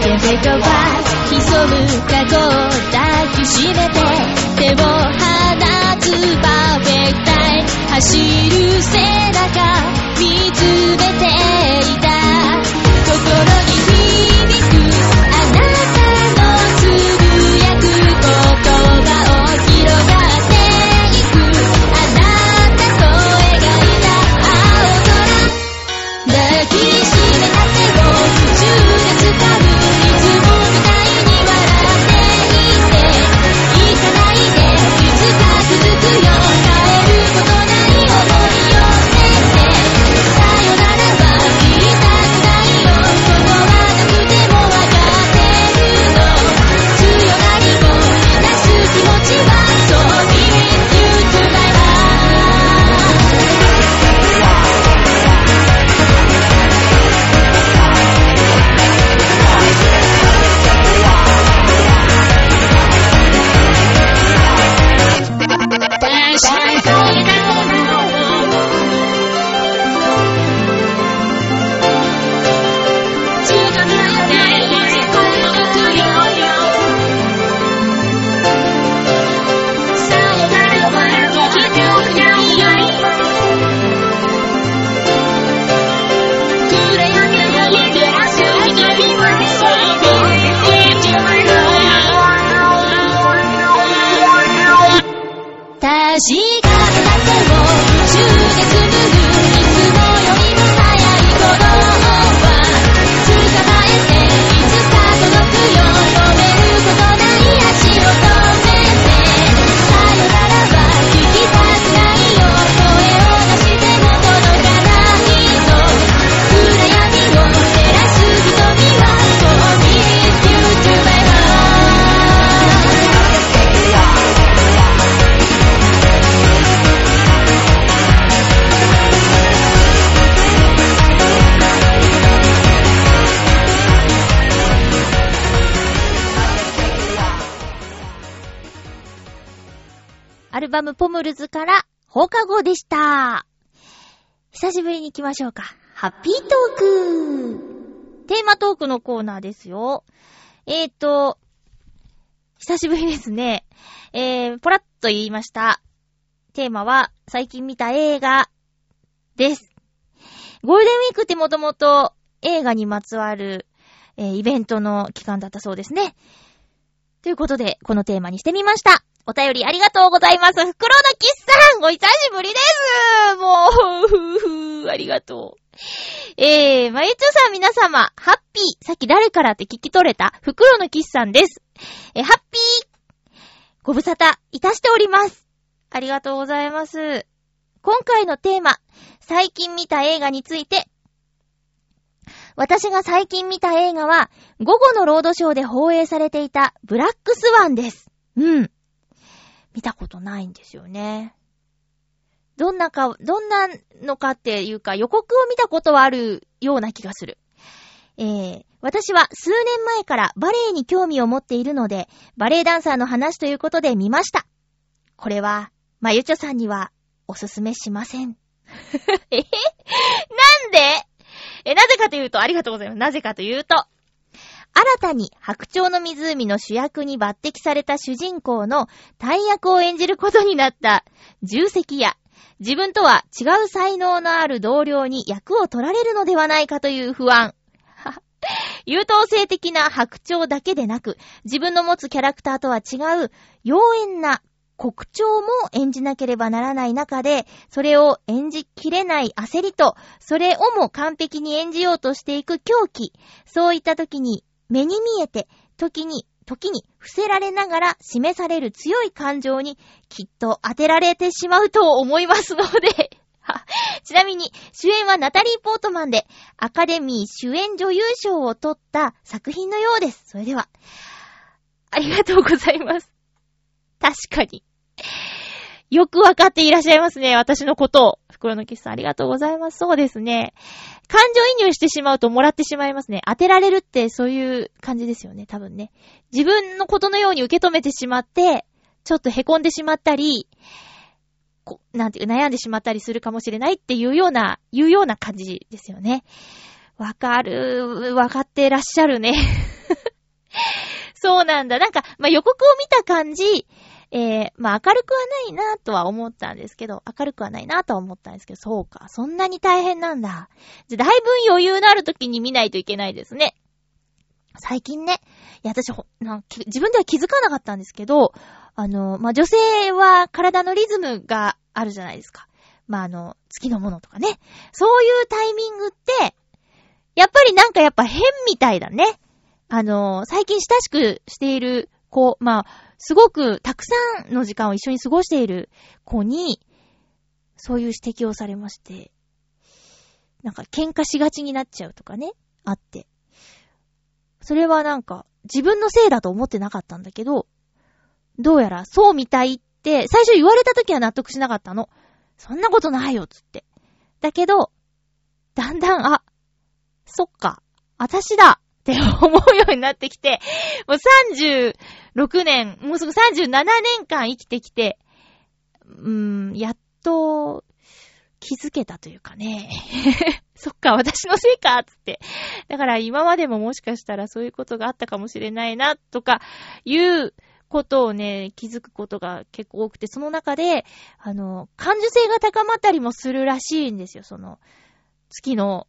けて飛ばす潜む過去を抱きしめて手を放つパーフェクタイ走る背中見つめていた。心にバムポムルズから放課後でした。久しぶりに行きましょうか。ハッピートークテーマトークのコーナーですよ。えーと、久しぶりですね。えー、ポラッと言いました。テーマは、最近見た映画です。ゴールデンウィークってもともと映画にまつわる、えーイベントの期間だったそうですね。ということで、このテーマにしてみました。お便りありがとうございます。袋のキスさんお久しぶりですもう、ふうふう、ありがとう。えー、まゆちょさん皆様、ハッピー、さっき誰からって聞き取れた袋のキスさんです。え、ハッピー、ご無沙汰いたしております。ありがとうございます。今回のテーマ、最近見た映画について、私が最近見た映画は、午後のロードショーで放映されていたブラックスワンです。うん。見たことないんですよね。どんなか、どんなのかっていうか予告を見たことはあるような気がする。えー、私は数年前からバレエに興味を持っているので、バレエダンサーの話ということで見ました。これは、まゆちょさんにはおすすめしません。えへなんで？え、なぜかというと、ありがとうございます。なぜかというと、新たに白鳥の湖の主役に抜擢された主人公の大役を演じることになった重責や、自分とは違う才能のある同僚に役を取られるのではないかという不安。優等生的な白鳥だけでなく、自分の持つキャラクターとは違う、妖艶な国鳥も演じなければならない中で、それを演じきれない焦りと、それをも完璧に演じようとしていく狂気。そういった時に目に見えて、時に、時に伏せられながら示される強い感情にきっと当てられてしまうと思いますので、ちなみに、主演はナタリー・ポートマンで、アカデミー主演女優賞を取った作品のようです。それでは、ありがとうございます。確かに。よくわかっていらっしゃいますね、私のことを。袋のキスさんありがとうございます。そうですね。感情移入してしまうともらってしまいますね。当てられるってそういう感じですよね、多分ね。自分のことのように受け止めてしまって、ちょっと凹んでしまったり、こなんていう、悩んでしまったりするかもしれないっていうような、いうような感じですよね。わかる、わかってらっしゃるね。そうなんだ。なんか、まあ、予告を見た感じ、えー、まあ、明るくはないなとは思ったんですけど、明るくはないなとは思ったんですけど、そうか、そんなに大変なんだ。じゃ、だいぶ余裕のある時に見ないといけないですね。最近ね、いや、私、なん自分では気づかなかったんですけど、あの、まあ、女性は体のリズムがあるじゃないですか。まあ、あの、月のものとかね。そういうタイミングって、やっぱりなんかやっぱ変みたいだね。あの、最近親しくしている子、まあ、すごくたくさんの時間を一緒に過ごしている子に、そういう指摘をされまして、なんか喧嘩しがちになっちゃうとかね、あって。それはなんか自分のせいだと思ってなかったんだけど、どうやらそうみたいって、最初言われた時は納得しなかったの。そんなことないよ、つって。だけど、だんだん、あ、そっか、私だって思うようになってきて、もう36年、もうすぐ37年間生きてきて、うーん、やっと気づけたというかね。そっか、私のせいかつって。だから今までももしかしたらそういうことがあったかもしれないな、とかいうことをね、気づくことが結構多くて、その中で、あの、感受性が高まったりもするらしいんですよ、その、月の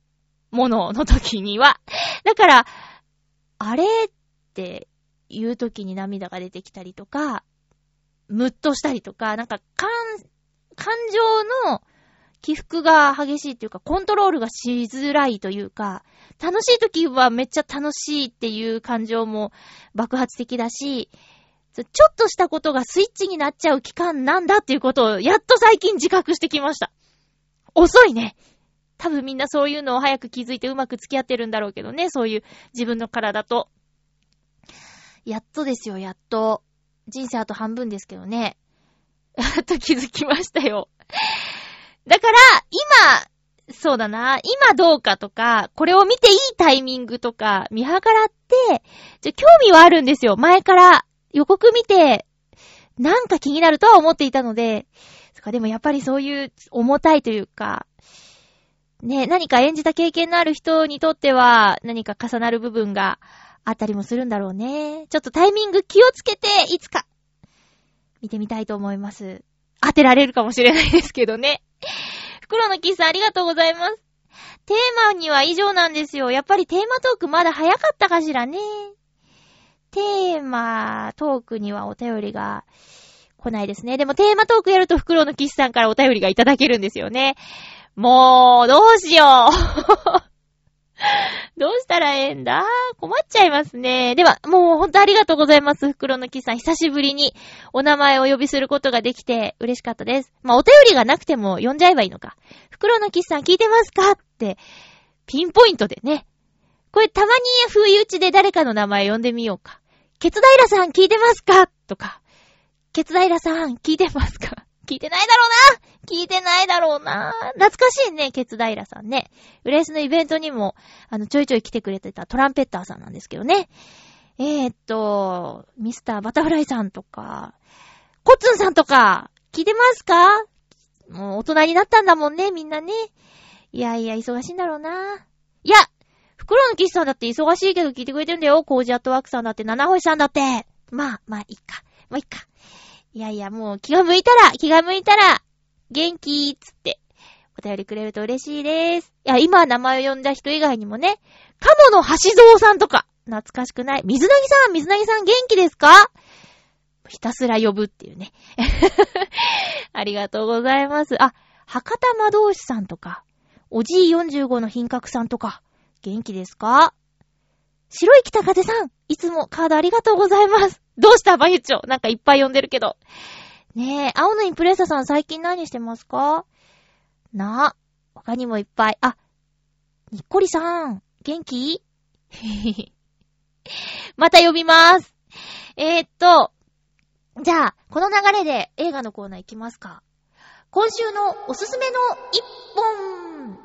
ものの時には。だから、あれって言う時に涙が出てきたりとか、ムッとしたりとか、なんか感、感情の起伏が激しいっていうか、コントロールがしづらいというか、楽しい時はめっちゃ楽しいっていう感情も爆発的だし、ちょっとしたことがスイッチになっちゃう期間なんだっていうことをやっと最近自覚してきました。遅いね。多分みんなそういうのを早く気づいてうまく付き合ってるんだろうけどね、そういう自分の体と。やっとですよ、やっと。人生あと半分ですけどね。やっと気づきましたよ。だから、今、そうだな、今どうかとか、これを見ていいタイミングとか、見計らって、じゃ、興味はあるんですよ。前から予告見て、なんか気になるとは思っていたので、そか、でもやっぱりそういう重たいというか、ね、何か演じた経験のある人にとっては、何か重なる部分があったりもするんだろうね。ちょっとタイミング気をつけて、いつか、見てみたいと思います。当てられるかもしれないですけどね。袋のキスありがとうございます。テーマには以上なんですよ。やっぱりテーマトークまだ早かったかしらね。テーマトークにはお便りが来ないですね。でもテーマトークやると袋のキスさんからお便りがいただけるんですよね。もう、どうしよう。どうしたらええんだ？困っちゃいますね。では、もうほんとありがとうございます。袋のキスさん。久しぶりにお名前を呼びすることができて嬉しかったです。まあ、お便りがなくても呼んじゃえばいいのか。袋のキスさん聞いてますか？って、ピンポイントでね。これたまに不意打ちで誰かの名前呼んでみようか。ケツダイラさん聞いてますか？とか。ケツダイラさん聞いてますか？聞いてないだろうな聞いてないだろうな懐かしいね、ケツダイラさんね。ウレースのイベントにも、あの、ちょいちょい来てくれてたトランペッターさんなんですけどね。えー、っと、ミスターバタフライさんとか、コツンさんとか、聞いてますか？もう大人になったんだもんね、みんなね。いやいや、忙しいんだろうな。いや、袋のキスさんだって忙しいけど聞いてくれてるんだよ。コージアットワークさんだって、七星さんだって。まあ、まあ、いいか。もういいか。いやいや、もう気が向いたら、気が向いたら、元気つって、お便りくれると嬉しいです。いや、今名前を呼んだ人以外にもね、カモの橋蔵さんとか、懐かしくない。水なぎさん、水なぎさん元気ですか？ひたすら呼ぶっていうね。ありがとうございます。あ、博多魔導士さんとか、おじい45の品格さんとか、元気ですか？白い北風さん、いつもカードありがとうございます。どうした？まゆちょなんかいっぱい呼んでるけど。ねえ、青のインプレッサさん最近何してますか？なあ、他にもいっぱい。あ、にっこりさん、元気？また呼びます。えー、っと、じゃあ、この流れで映画のコーナー行きますか。今週のおすすめの一本。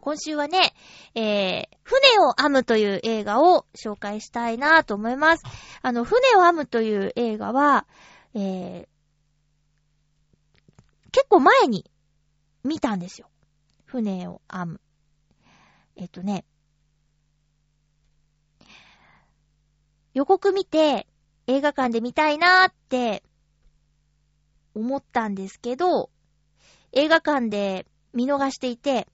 今週はね、えー、船を編むという映画を紹介したいなと思います。あの、船を編むという映画は、えー、結構前に見たんですよ。船を編む。えっとね、予告見て映画館で見たいなーって思ったんですけど、映画館で見逃していて、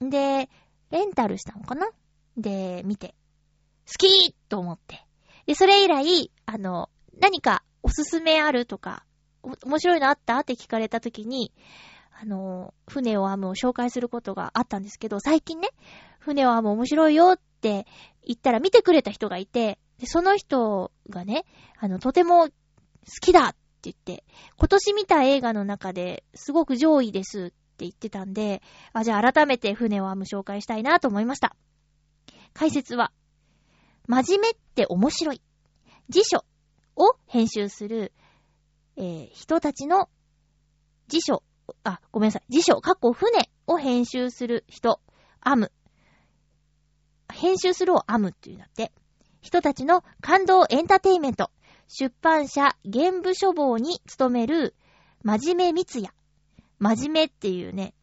で、レンタルしたのかな？で、見て、好きーと思って。で、それ以来、あの、何かおすすめあるとか、面白いのあった？って聞かれた時に、あの、船を編むを紹介することがあったんですけど、最近ね、船を編む面白いよって言ったら見てくれた人がいて、で、その人がね、あの、とても好きだって言って、今年見た映画の中ですごく上位ですって言ってたんで、あ、じゃあ改めて船を編む紹介したいなと思いました。解説は、真面目って面白い。辞書を編集する、えー人たちの辞書、あ、ごめんなさい。辞書、過去船を編集する人、編む。編集するを編むっていうんだって。人たちの感動エンターテイメント。出版社現部書房に勤める、真面目三也。真面目っていうね、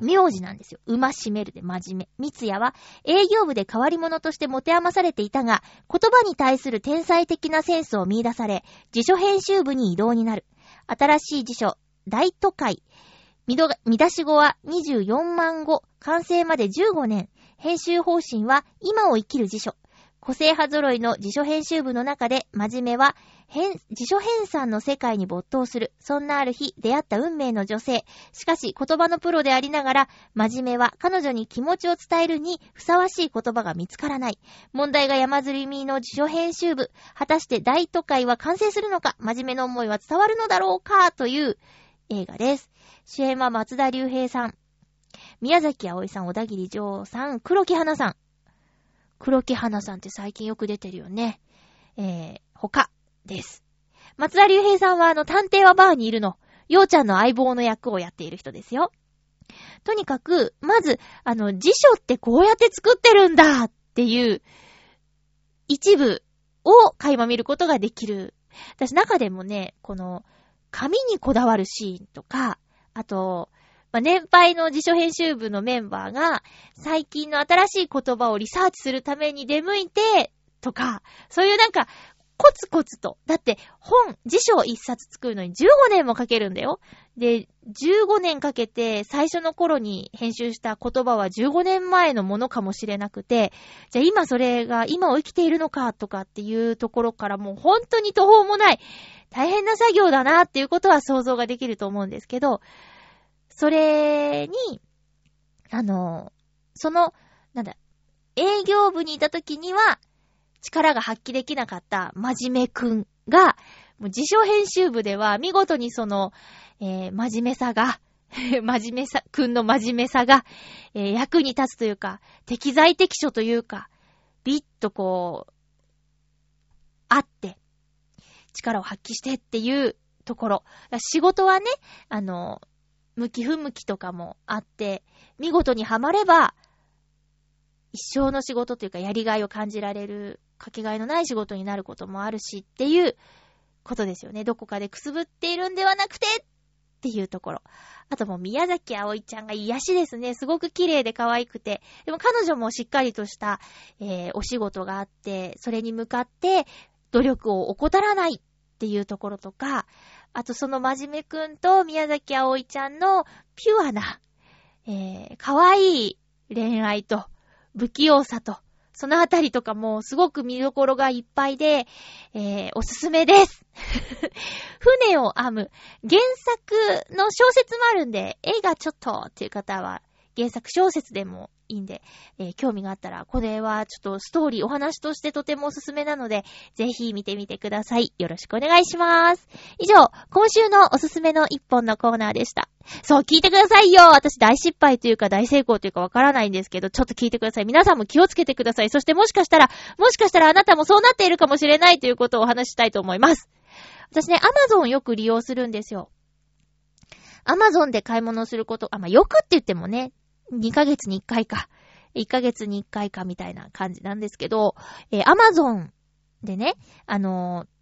名字なんですよ。馬しめるで真面目。三谷は営業部で変わり者として持て余されていたが、言葉に対する天才的なセンスを見出され、辞書編集部に移動になる。新しい辞書、大都会。見出し語は24万語。完成まで15年。編集方針は今を生きる辞書。個性派揃いの辞書編集部の中で、真面目は、編辞書編纂の世界に没頭する。そんなある日、出会った運命の女性。しかし、言葉のプロでありながら、真面目は彼女に気持ちを伝えるにふさわしい言葉が見つからない。問題が山積みの辞書編集部。果たして大都会は完成するのか？真面目な思いは伝わるのだろうか？という映画です。主演は松田龍平さん。宮崎葵さん、小田切丈さん、黒木花さん。黒木花さんって最近よく出てるよね。えー、他です。松田龍平さんはあの、探偵はバーにいるの。ようちゃんの相棒の役をやっている人ですよ。とにかく、まず、あの、辞書ってこうやって作ってるんだっていう、一部を垣間見ることができる。私中でもね、この、紙にこだわるシーンとか、あと、まあ、年配の辞書編集部のメンバーが、最近の新しい言葉をリサーチするために出向いて、とか、そういうなんか、コツコツと。だって、本、辞書を一冊作るのに15年もかけるんだよ。で、15年かけて最初の頃に編集した言葉は15年前のものかもしれなくて、じゃあ今それが今を生きているのかとかっていうところからもう本当に途方もない、大変な作業だなっていうことは想像ができると思うんですけど、それに、あの、その、なんだ、営業部にいた時には、力が発揮できなかった真面目くんが、もう自称編集部では見事にその、えー真面目さが、真面目さ、くんの真面目さが、えー役に立つというか、適材適所というか、ビッとこう、あって、力を発揮してっていうところ。仕事はね、あの、向き不向きとかもあって、見事にはまれば、一生の仕事というかやりがいを感じられる、かけがえのない仕事になることもあるしっていうことですよね。どこかでくすぶっているんではなくてっていうところ。あともう宮崎葵ちゃんが癒しですね。すごく綺麗で可愛くて。でも彼女もしっかりとした、えーお仕事があって、それに向かって努力を怠らないっていうところとか、あとその真面目くんと宮崎葵ちゃんのピュアな、えー、可愛い恋愛と不器用さと、そのあたりとかもすごく見どころがいっぱいで、えー、おすすめです。船を編む。原作の小説もあるんで、映画ちょっとっていう方は、原作小説でもいいんで、えー興味があったら、これはちょっとストーリー、お話としてとてもおすすめなので、ぜひ見てみてください。よろしくお願いします。以上、今週のおすすめの一本のコーナーでした。そう、聞いてくださいよ私大失敗というか大成功というかわからないんですけど、ちょっと聞いてください。皆さんも気をつけてください。そしてもしかしたら、もしかしたらあなたもそうなっているかもしれないということをお話したいと思います。私ね、アマゾンよく利用するんですよ。アマゾンで買い物すること、あ、まあ、よくって言ってもね、2ヶ月に1回か、1ヶ月に1回かみたいな感じなんですけど、えー、アマゾンでね、あのー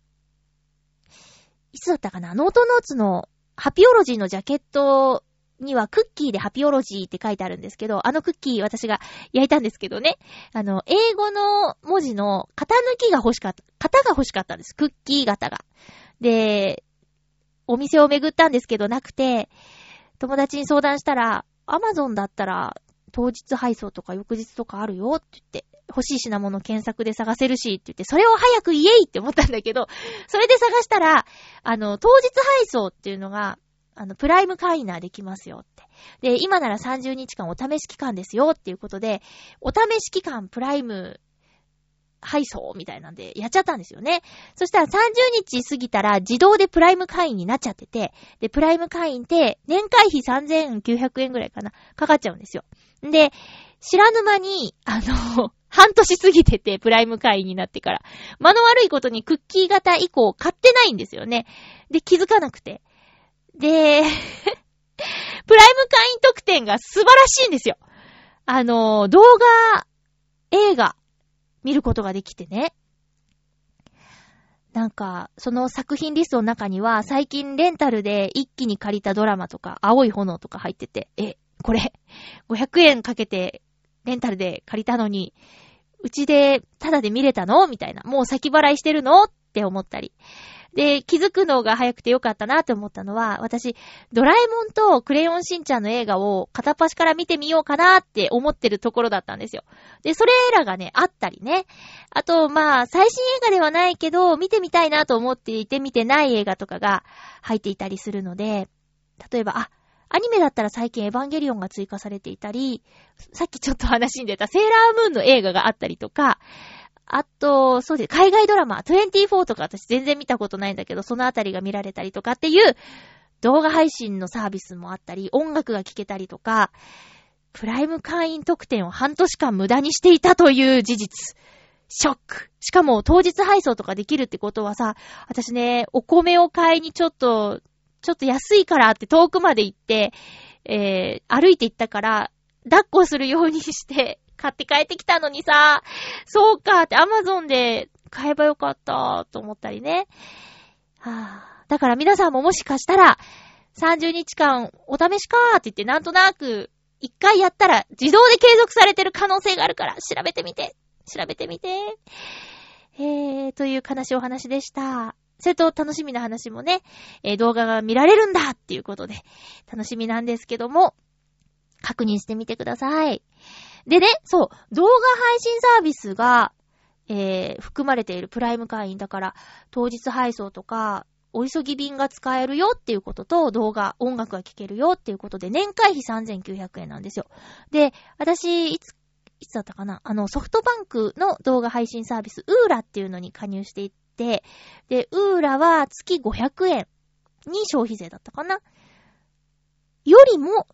いつだったかな？ノートノーツのハピオロジーのジャケットにはクッキーでハピオロジーって書いてあるんですけど、あのクッキー私が焼いたんですけどね。あの、英語の文字の型抜きが欲しかった、型が欲しかったんです。クッキー型が。で、お店を巡ったんですけどなくて、友達に相談したら、アマゾンだったら当日配送とか翌日とかあるよって言って、欲しい品物検索で探せるしって言って、それを早く言えいって思ったんだけど、それで探したら、あの、当日配送っていうのが、あの、プライム会員ならできますよって。で、今なら30日間お試し期間ですよっていうことで、お試し期間プライム配送みたいなんでやっちゃったんですよね。そしたら30日過ぎたら自動でプライム会員になっちゃってて、で、プライム会員って年会費3900円ぐらいかな、かかっちゃうんですよ。で、知らぬ間に、あの、半年過ぎてて、プライム会員になってから。間の悪いことにクッキー型以降買ってないんですよね。で、気づかなくて。で、プライム会員特典が素晴らしいんですよ。あの、動画、映画、見ることができてね。なんか、その作品リストの中には、最近レンタルで一気に借りたドラマとか、青い炎とか入ってて、え、これ、500円かけて、レンタルで借りたのに、うちで、ただで見れたの？みたいな。もう先払いしてるの？って思ったり。で、気づくのが早くてよかったなって思ったのは、私、ドラえもんとクレヨンしんちゃんの映画を片っ端から見てみようかなって思ってるところだったんですよ。で、それらがね、あったりね。あと、まあ、最新映画ではないけど、見てみたいなと思っていて見てない映画とかが入っていたりするので、例えば、あ、アニメだったら最近エヴァンゲリオンが追加されていたり、さっきちょっと話に出たセーラームーンの映画があったりとか、あと、そうです。海外ドラマ、24とか私全然見たことないんだけど、そのあたりが見られたりとかっていう動画配信のサービスもあったり、音楽が聴けたりとか、プライム会員特典を半年間無駄にしていたという事実。ショック。しかも当日配送とかできるってことはさ、私ね、お米を買いにちょっと、ちょっと安いからって遠くまで行って、えー、歩いて行ったから、抱っこするようにして、買って帰ってきたのにさ、そうかってアマゾンで買えばよかったと思ったりね。はぁ。だから皆さんももしかしたら、30日間お試しかーって言ってなんとなく、一回やったら自動で継続されてる可能性があるから調べてみて。調べてみて。えー、という悲しいお話でした。それと楽しみな話もね、えー動画が見られるんだっていうことで、楽しみなんですけども、確認してみてください。でね、そう、動画配信サービスが、えー、含まれているプライム会員だから、当日配送とか、お急ぎ便が使えるよっていうことと、動画、音楽が聴けるよっていうことで、年会費3900円なんですよ。で、私、いつ、いつだったかな？あの、ソフトバンクの動画配信サービス、ウーラっていうのに加入していて、で、ウーラは月500円に消費税だったかなよりも、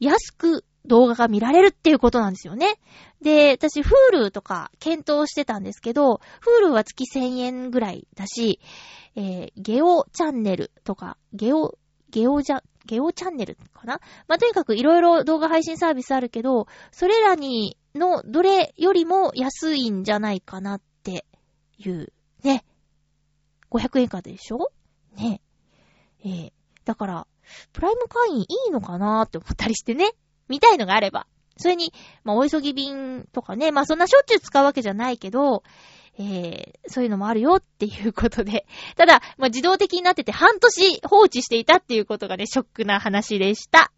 安く動画が見られるっていうことなんですよね。で、私、Hulu とか検討してたんですけど、Hulu は月1000円ぐらいだし、えー、ゲオチャンネルとか、ゲオ、ゲオジャ、ゲオチャンネルかなまあ、とにかくいろいろ動画配信サービスあるけど、それらに、の、どれよりも安いんじゃないかなっていう、ね。500円以下でしょ？ね。えー、だから、プライム会員いいのかなって思ったりしてね。見たいのがあれば。それに、まあ、お急ぎ便とかね、まあ、そんなしょっちゅう使うわけじゃないけど、えー、そういうのもあるよっていうことで。ただ、まあ、自動的になってて半年放置していたっていうことがね、ショックな話でした。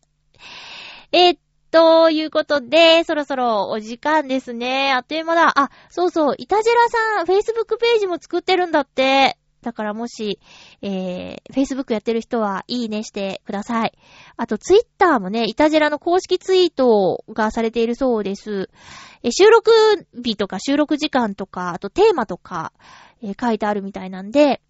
えー、ということで、そろそろお時間ですね。あっという間だ。あ、そうそう、イタジェラさん、Facebook ページも作ってるんだって。だからもし、えー、Facebook やってる人はいいねしてください。あと、Twitter もね、イタジェラの公式ツイートがされているそうです。え収録日とか収録時間とか、あとテーマとか、えー書いてあるみたいなんで、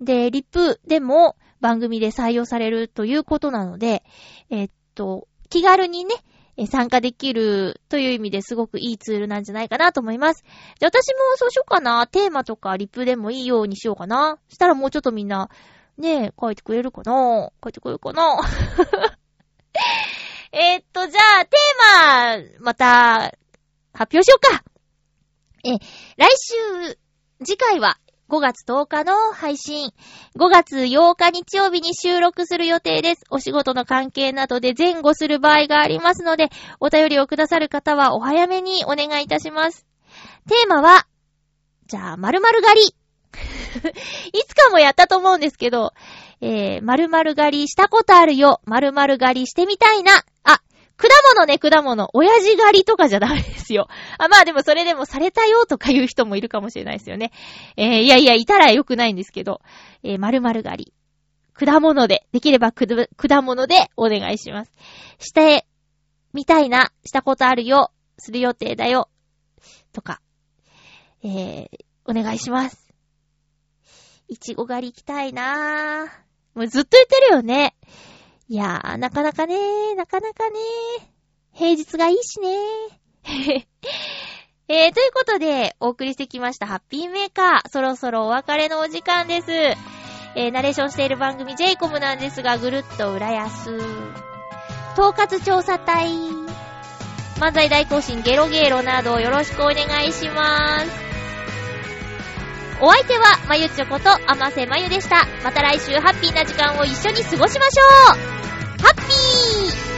で、リップでも番組で採用されるということなので、えーっと、気軽にね、え参加できるという意味ですごくいいツールなんじゃないかなと思います。じゃ私もそうしようかな。テーマとかリプでもいいようにしようかな。したらもうちょっとみんな、ねえ、書いてくれるかな？書いてくれるかな？えっと、じゃあ、テーマ、また、発表しようか。え、来週、次回は、5月10日の配信。5月8日日曜日に収録する予定です。お仕事の関係などで前後する場合がありますので、お便りをくださる方はお早めにお願いいたします。テーマは、じゃあ、〇〇狩り。いつかもやったと思うんですけど、えー、〇〇狩りしたことあるよ。〇〇狩りしてみたいな。あ、果物ね、果物。親父狩りとかじゃダメですよ。あ、まあでもそれでもされたよとか言う人もいるかもしれないですよね。えー、いやいや、いたらよくないんですけど、えー、〇〇狩り。果物で、できればく果物でお願いします。して、みたいな、したことあるよ、する予定だよ、とか、えー、お願いします。いちご狩り行きたいなぁ。もうずっと言ってるよね。いやー、なかなかねー、なかなかねー。平日がいいしねー。えー、ということで、お送りしてきましたハッピーメーカー。そろそろお別れのお時間です。えー、ナレーションしている番組 j イコムなんですが、ぐるっと浦安。統括調査隊。漫才大行進ゲロゲロなどよろしくお願いします。お相手は、まゆちょこと、あませまゆでした。また来週ハッピーな時間を一緒に過ごしましょうハッピー